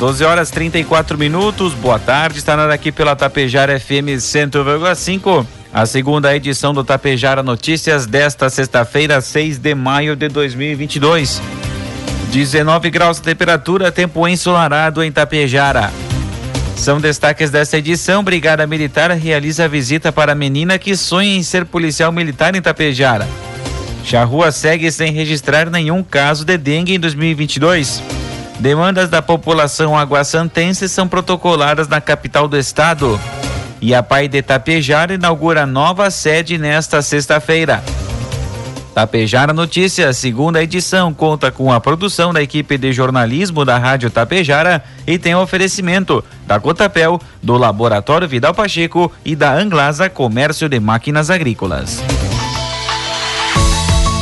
Doze horas 34 minutos. Boa tarde. Está na hora aqui pela Tapejara FM 100,5. A segunda edição do Tapejara Notícias desta sexta-feira, 6 de maio de 2022. 19 graus de temperatura, tempo ensolarado em Tapejara. São destaques desta edição. Brigada Militar realiza visita para menina que sonha em ser policial militar em Tapejara. Charrua segue sem registrar nenhum caso de dengue em 2022. Demandas da população aguassantense são protocoladas na capital do estado. E a Pai de Tapejara inaugura nova sede nesta sexta-feira. Tapejara Notícias, segunda edição, conta com a produção da equipe de jornalismo da Rádio Tapejara e tem oferecimento da Cotapel, do Laboratório Vidal Pacheco e da Anglasa Comércio de Máquinas Agrícolas.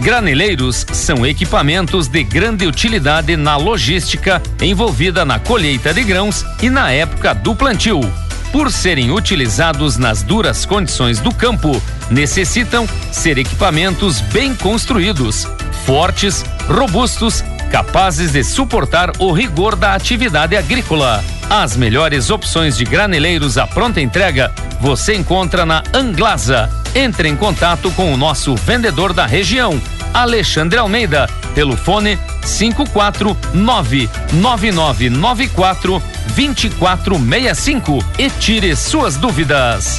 Graneleiros são equipamentos de grande utilidade na logística envolvida na colheita de grãos e na época do plantio. Por serem utilizados nas duras condições do campo, necessitam ser equipamentos bem construídos, fortes, robustos, capazes de suportar o rigor da atividade agrícola. As melhores opções de graneleiros à pronta entrega você encontra na Anglasa. Entre em contato com o nosso vendedor da região, Alexandre Almeida, pelo fone 549 9994 2465 e tire suas dúvidas.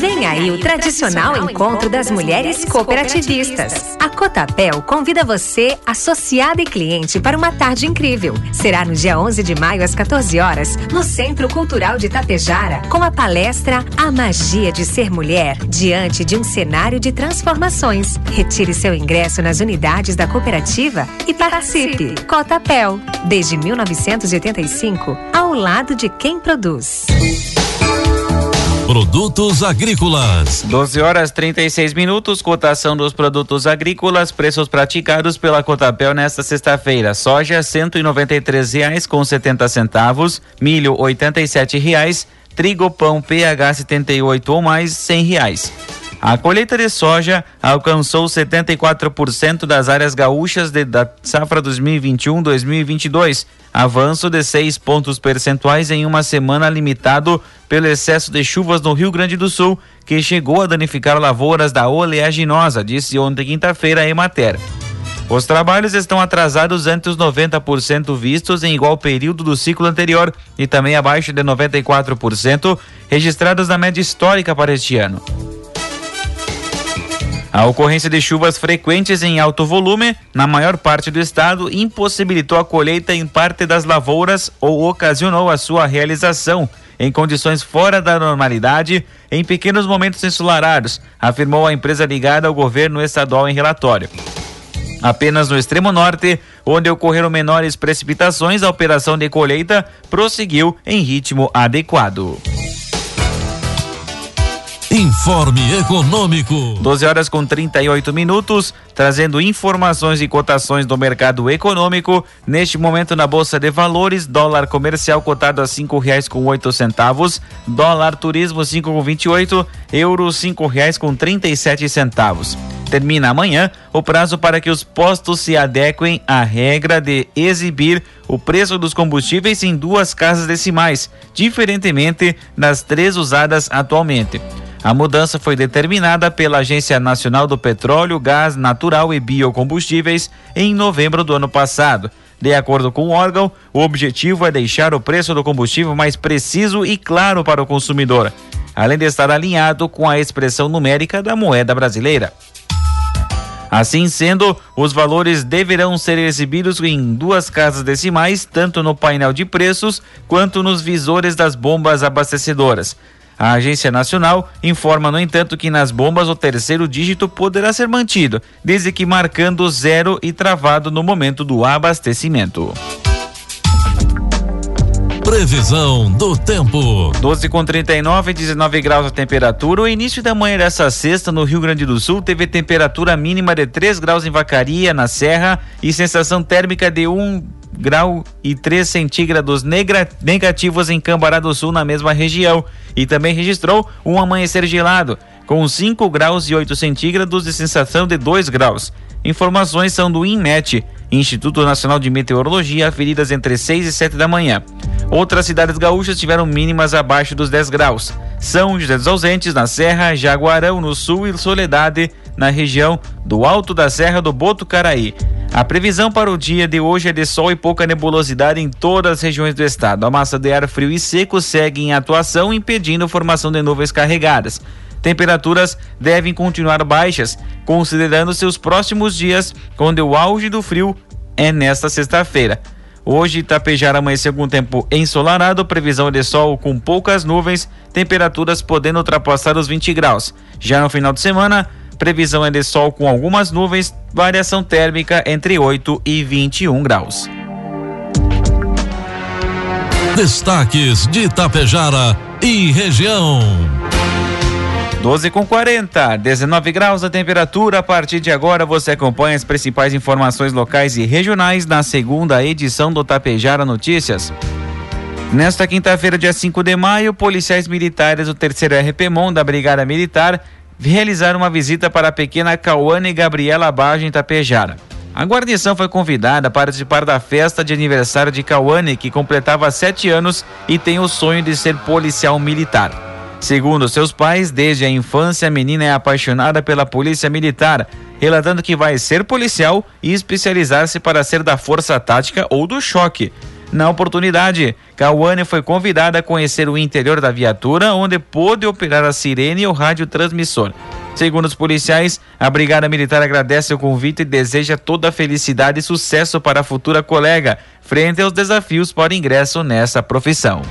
Vem aí o tradicional encontro das mulheres cooperativistas. Cotapel convida você, associado e cliente, para uma tarde incrível. Será no dia 11 de maio, às 14 horas, no Centro Cultural de Tapejara, com a palestra A Magia de Ser Mulher, diante de um cenário de transformações. Retire seu ingresso nas unidades da cooperativa e participe. Cotapel, desde 1985, ao lado de quem produz. Produtos agrícolas. 12 horas 36 minutos, cotação dos produtos agrícolas, preços praticados pela Cotapel nesta sexta-feira. Soja setenta centavos, milho oitenta e sete reais, trigo pão PH 78 ou mais cem reais. A colheita de soja alcançou 74% das áreas gaúchas de, da safra 2021-2022, avanço de seis pontos percentuais em uma semana limitado pelo excesso de chuvas no Rio Grande do Sul, que chegou a danificar lavouras da oleaginosa, disse ontem quinta-feira a Emater. Os trabalhos estão atrasados ante os 90% vistos em igual período do ciclo anterior e também abaixo de 94% registrados na média histórica para este ano. A ocorrência de chuvas frequentes em alto volume na maior parte do estado impossibilitou a colheita em parte das lavouras ou ocasionou a sua realização em condições fora da normalidade em pequenos momentos ensolarados, afirmou a empresa ligada ao governo estadual em relatório. Apenas no extremo norte, onde ocorreram menores precipitações, a operação de colheita prosseguiu em ritmo adequado. Informe Econômico. 12 horas com 38 minutos, trazendo informações e cotações do mercado econômico. Neste momento na Bolsa de Valores, dólar comercial cotado a cinco reais com oito centavos, dólar turismo cinco com vinte e oito, euro cinco reais com trinta e sete centavos. Termina amanhã o prazo para que os postos se adequem à regra de exibir o preço dos combustíveis em duas casas decimais, diferentemente das três usadas atualmente. A mudança foi determinada pela Agência Nacional do Petróleo, Gás Natural e Biocombustíveis em novembro do ano passado. De acordo com o órgão, o objetivo é deixar o preço do combustível mais preciso e claro para o consumidor, além de estar alinhado com a expressão numérica da moeda brasileira. Assim sendo, os valores deverão ser exibidos em duas casas decimais, tanto no painel de preços quanto nos visores das bombas abastecedoras. A Agência Nacional informa, no entanto, que nas bombas o terceiro dígito poderá ser mantido, desde que marcando zero e travado no momento do abastecimento. Previsão do tempo. 12 com 39, 19 graus a temperatura. O início da manhã dessa sexta no Rio Grande do Sul teve temperatura mínima de 3 graus em Vacaria, na Serra, e sensação térmica de 1 grau e 3 centígrados negativos em Cambará do Sul, na mesma região. E também registrou um amanhecer gelado, com 5 graus e 8 centígrados e sensação de 2 graus. Informações são do INMET, Instituto Nacional de Meteorologia, aferidas entre 6 e 7 da manhã. Outras cidades gaúchas tiveram mínimas abaixo dos 10 graus. São José dos Ausentes, na Serra, Jaguarão, no Sul e Soledade, na região do Alto da Serra do Botucaraí. A previsão para o dia de hoje é de sol e pouca nebulosidade em todas as regiões do estado. A massa de ar frio e seco segue em atuação, impedindo a formação de nuvens carregadas. Temperaturas devem continuar baixas, considerando seus próximos dias, quando o auge do frio é nesta sexta-feira. Hoje, Itapejara amanheceu com tempo ensolarado, previsão de sol com poucas nuvens, temperaturas podendo ultrapassar os 20 graus. Já no final de semana, previsão é de sol com algumas nuvens, variação térmica entre 8 e 21 graus. Destaques de Itapejara e região. 12 com 40, 19 graus a temperatura. A partir de agora você acompanha as principais informações locais e regionais na segunda edição do Tapejara Notícias. Nesta quinta-feira, dia 5 de maio, policiais militares do terceiro RPMON da Brigada Militar realizaram uma visita para a pequena Cauane Gabriela Baja em Tapejara. A guarnição foi convidada a participar da festa de aniversário de Cauane, que completava sete anos e tem o sonho de ser policial militar. Segundo seus pais, desde a infância a menina é apaixonada pela polícia militar, relatando que vai ser policial e especializar-se para ser da força tática ou do choque. Na oportunidade, Cauane foi convidada a conhecer o interior da viatura, onde pôde operar a sirene e o radiotransmissor. Segundo os policiais, a Brigada Militar agradece o convite e deseja toda a felicidade e sucesso para a futura colega, frente aos desafios para ingresso nessa profissão.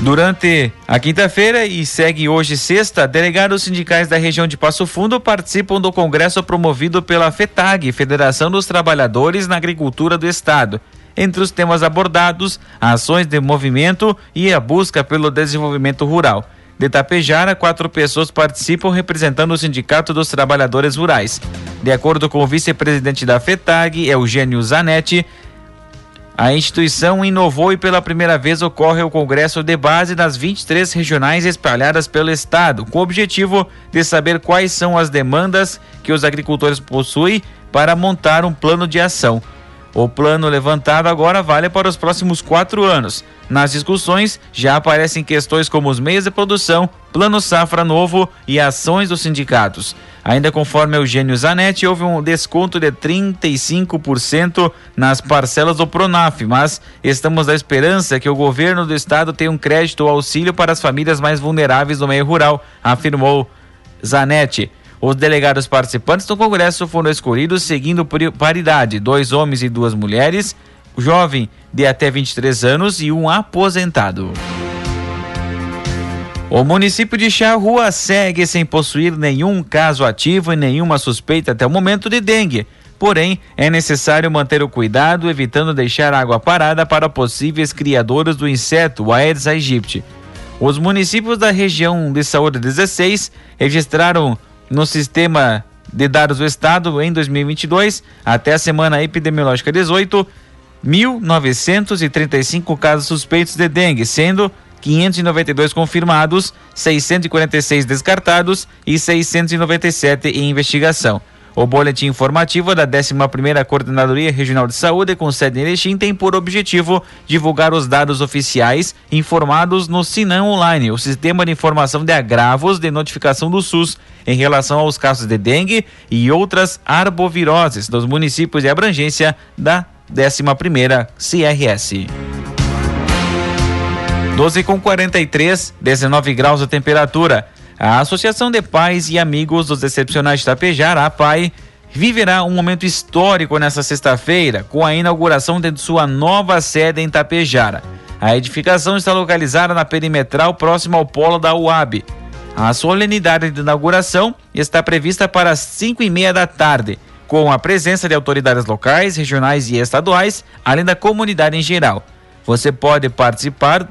Durante a quinta-feira e segue hoje sexta, delegados sindicais da região de Passo Fundo participam do congresso promovido pela FETAG, Federação dos Trabalhadores na Agricultura do Estado. Entre os temas abordados, ações de movimento e a busca pelo desenvolvimento rural. De Tapejara, quatro pessoas participam representando o Sindicato dos Trabalhadores Rurais. De acordo com o vice-presidente da FETAG, Eugênio Zanetti, a instituição inovou e pela primeira vez ocorre o Congresso de Base das 23 regionais espalhadas pelo Estado, com o objetivo de saber quais são as demandas que os agricultores possuem para montar um plano de ação. O plano levantado agora vale para os próximos quatro anos. Nas discussões já aparecem questões como os meios de produção, plano safra novo e ações dos sindicatos. Ainda conforme Eugênio Zanetti, houve um desconto de 35% nas parcelas do Pronaf, mas estamos à esperança que o governo do estado tenha um crédito ou auxílio para as famílias mais vulneráveis do meio rural, afirmou Zanetti. Os delegados participantes do Congresso foram escolhidos seguindo paridade: dois homens e duas mulheres, jovem de até 23 anos e um aposentado. O município de Charrua segue sem possuir nenhum caso ativo e nenhuma suspeita até o momento de dengue. Porém, é necessário manter o cuidado, evitando deixar água parada para possíveis criadores do inseto, Aedes aegypti. Os municípios da região de saúde 16 registraram no sistema de dados do Estado em 2022, até a semana epidemiológica 18, 1.935 casos suspeitos de dengue, sendo 592 confirmados, 646 descartados e 697 em investigação. O boletim informativo da 11ª Coordenadoria Regional de Saúde, com sede em Erechim, tem por objetivo divulgar os dados oficiais informados no Sinam Online, o Sistema de Informação de Agravos de Notificação do SUS, em relação aos casos de dengue e outras arboviroses dos municípios de abrangência da 11ª CRS. 12 com 43, 19 graus de temperatura. A Associação de Pais e Amigos dos Excepcionais de Tapejar, a PAI, viverá um momento histórico nesta sexta-feira com a inauguração de sua nova sede em Tapejara. A edificação está localizada na perimetral próxima ao polo da UAB. A solenidade de inauguração está prevista para as 5 e meia da tarde, com a presença de autoridades locais, regionais e estaduais, além da comunidade em geral. Você pode participar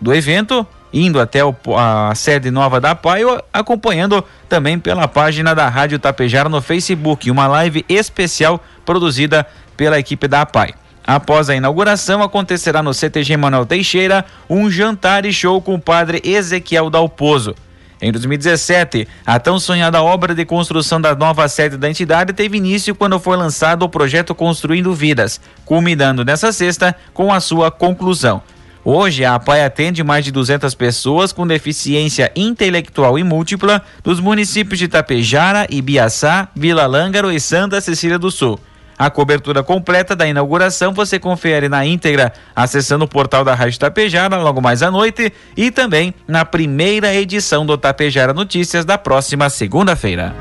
do evento indo até o, a sede nova da PAI ou acompanhando também pela página da Rádio Tapejara no Facebook, uma live especial produzida pela equipe da PAI. Após a inauguração, acontecerá no CTG Manuel Teixeira um jantar e show com o padre Ezequiel Dalpozo. Em 2017, a tão sonhada obra de construção da nova sede da entidade teve início quando foi lançado o projeto Construindo Vidas, culminando nessa sexta com a sua conclusão. Hoje, a APAI atende mais de 200 pessoas com deficiência intelectual e múltipla dos municípios de Tapejara, Ibiaçá, Vila Lângaro e Santa Cecília do Sul. A cobertura completa da inauguração você confere na íntegra acessando o portal da Rádio Tapejara logo mais à noite e também na primeira edição do Tapejara Notícias da próxima segunda-feira.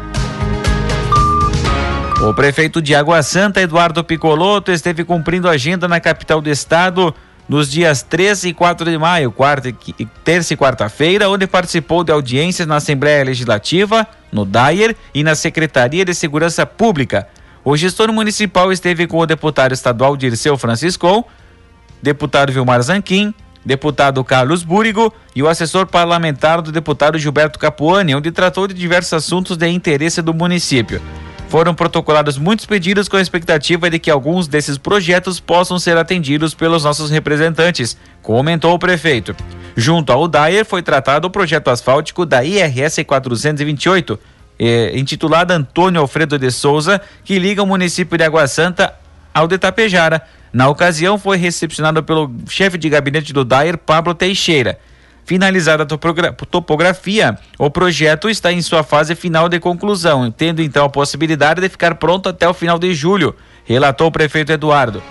O prefeito de Água Santa, Eduardo Picoloto, esteve cumprindo agenda na capital do estado nos dias 13 e 4 de maio, quarta, terça e quarta-feira, onde participou de audiências na Assembleia Legislativa, no DAIR e na Secretaria de Segurança Pública. O gestor municipal esteve com o deputado estadual Dirceu Francisco, deputado Vilmar Zanquim, deputado Carlos Búrigo e o assessor parlamentar do deputado Gilberto Capuani, onde tratou de diversos assuntos de interesse do município. Foram protocolados muitos pedidos com a expectativa de que alguns desses projetos possam ser atendidos pelos nossos representantes, comentou o prefeito. Junto ao DAER foi tratado o projeto asfáltico da IRS 428, eh, intitulado Antônio Alfredo de Souza, que liga o município de Água Santa ao de Tapejara. Na ocasião, foi recepcionado pelo chefe de gabinete do DAER, Pablo Teixeira. Finalizada a topografia, o projeto está em sua fase final de conclusão, tendo então a possibilidade de ficar pronto até o final de julho, relatou o prefeito Eduardo.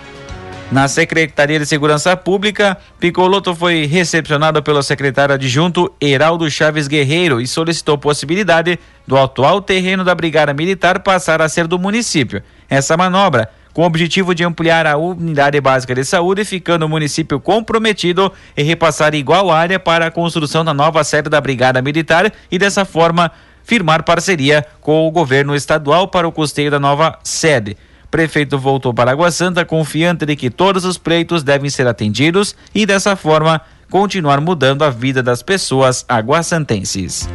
Na Secretaria de Segurança Pública, Picoloto foi recepcionado pelo secretário adjunto Heraldo Chaves Guerreiro e solicitou possibilidade do atual terreno da Brigada Militar passar a ser do município. Essa manobra com o objetivo de ampliar a unidade básica de saúde, ficando o município comprometido em repassar igual área para a construção da nova sede da Brigada Militar e dessa forma firmar parceria com o governo estadual para o custeio da nova sede. Prefeito voltou para Água Santa confiante de que todos os pleitos devem ser atendidos e dessa forma continuar mudando a vida das pessoas aguasantenses.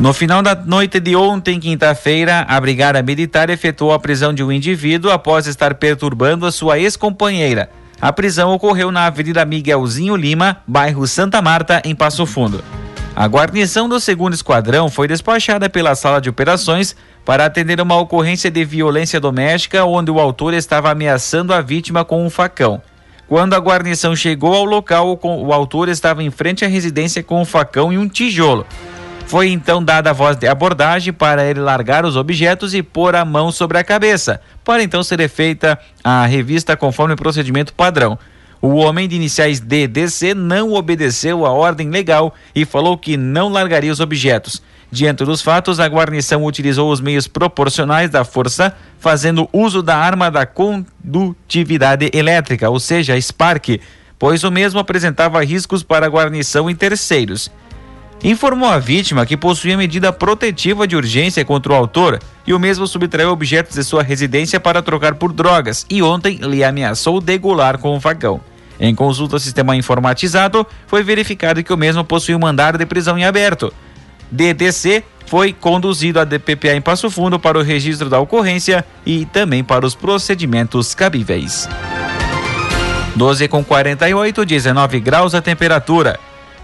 No final da noite de ontem, quinta-feira, a Brigada Militar efetuou a prisão de um indivíduo após estar perturbando a sua ex-companheira. A prisão ocorreu na Avenida Miguelzinho Lima, bairro Santa Marta, em Passo Fundo. A guarnição do segundo esquadrão foi despachada pela sala de operações para atender uma ocorrência de violência doméstica onde o autor estava ameaçando a vítima com um facão. Quando a guarnição chegou ao local, o autor estava em frente à residência com um facão e um tijolo. Foi então dada a voz de abordagem para ele largar os objetos e pôr a mão sobre a cabeça, para então ser feita a revista conforme o procedimento padrão. O homem de iniciais DDC não obedeceu à ordem legal e falou que não largaria os objetos. Diante dos fatos, a guarnição utilizou os meios proporcionais da força, fazendo uso da arma da condutividade elétrica, ou seja, Spark, pois o mesmo apresentava riscos para a guarnição e terceiros informou a vítima que possuía medida protetiva de urgência contra o autor e o mesmo subtraiu objetos de sua residência para trocar por drogas e ontem lhe ameaçou degolar com um facão. Em consulta ao sistema informatizado, foi verificado que o mesmo possuía um mandado de prisão em aberto. DDC foi conduzido à DPPA em Passo Fundo para o registro da ocorrência e também para os procedimentos cabíveis. 12 com 48, 19 graus a temperatura.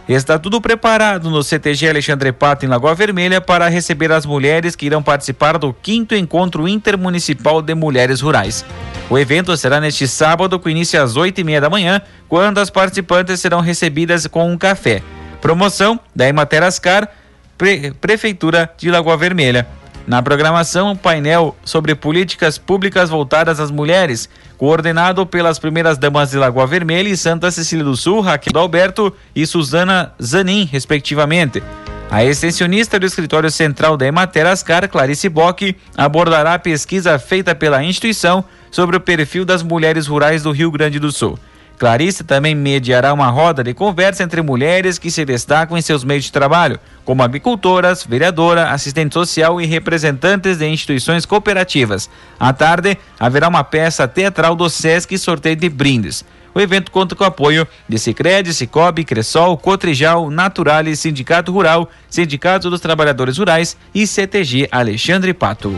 Está tudo preparado no CTG Alexandre Pato, em Lagoa Vermelha, para receber as mulheres que irão participar do quinto Encontro Intermunicipal de Mulheres Rurais. O evento será neste sábado, com início às oito e meia da manhã, quando as participantes serão recebidas com um café. Promoção da Ematerascar, Pre Prefeitura de Lagoa Vermelha. Na programação, um painel sobre políticas públicas voltadas às mulheres, coordenado pelas primeiras damas de Lagoa Vermelha e Santa Cecília do Sul, Raquel Alberto e Suzana Zanin, respectivamente. A extensionista do escritório central da Emater Ascar, Clarice Bock, abordará a pesquisa feita pela instituição sobre o perfil das mulheres rurais do Rio Grande do Sul. Clarice também mediará uma roda de conversa entre mulheres que se destacam em seus meios de trabalho, como agricultoras, vereadora, assistente social e representantes de instituições cooperativas. À tarde, haverá uma peça teatral do SESC e sorteio de brindes. O evento conta com o apoio de Sicredi, Cicobi, Cressol, Cotrijal, Naturalis, Sindicato Rural, Sindicato dos Trabalhadores Rurais e CTG Alexandre Pato.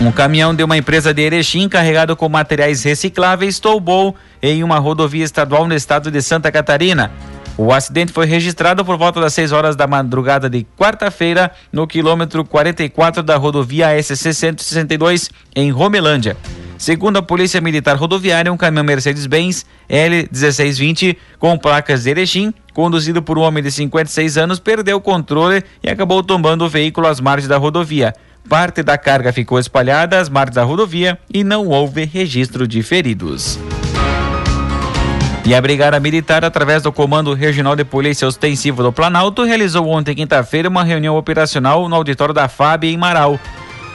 Um caminhão de uma empresa de Erechim carregado com materiais recicláveis tombou em uma rodovia estadual no estado de Santa Catarina. O acidente foi registrado por volta das 6 horas da madrugada de quarta-feira no quilômetro 44 da rodovia SC 162 em Romelândia. Segundo a Polícia Militar Rodoviária, um caminhão Mercedes-Benz L1620 com placas de Erechim, conduzido por um homem de 56 anos, perdeu o controle e acabou tombando o veículo às margens da rodovia. Parte da carga ficou espalhada às margens da rodovia e não houve registro de feridos. E a Brigada Militar, através do Comando Regional de Polícia Ostensivo do Planalto, realizou ontem, quinta-feira, uma reunião operacional no auditório da FAB em Marau.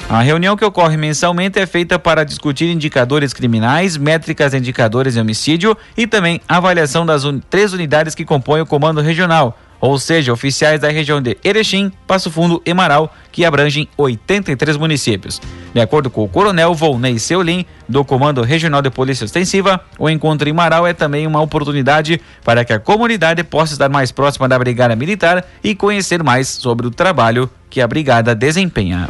A reunião que ocorre mensalmente é feita para discutir indicadores criminais, métricas de indicadores de homicídio e também avaliação das un três unidades que compõem o Comando Regional, ou seja, oficiais da região de Erechim, Passo Fundo e Marau, que abrangem 83 municípios. De acordo com o coronel Volney Seulin, do Comando Regional de Polícia Ostensiva, o encontro em Marau é também uma oportunidade para que a comunidade possa estar mais próxima da Brigada Militar e conhecer mais sobre o trabalho que a Brigada desempenha.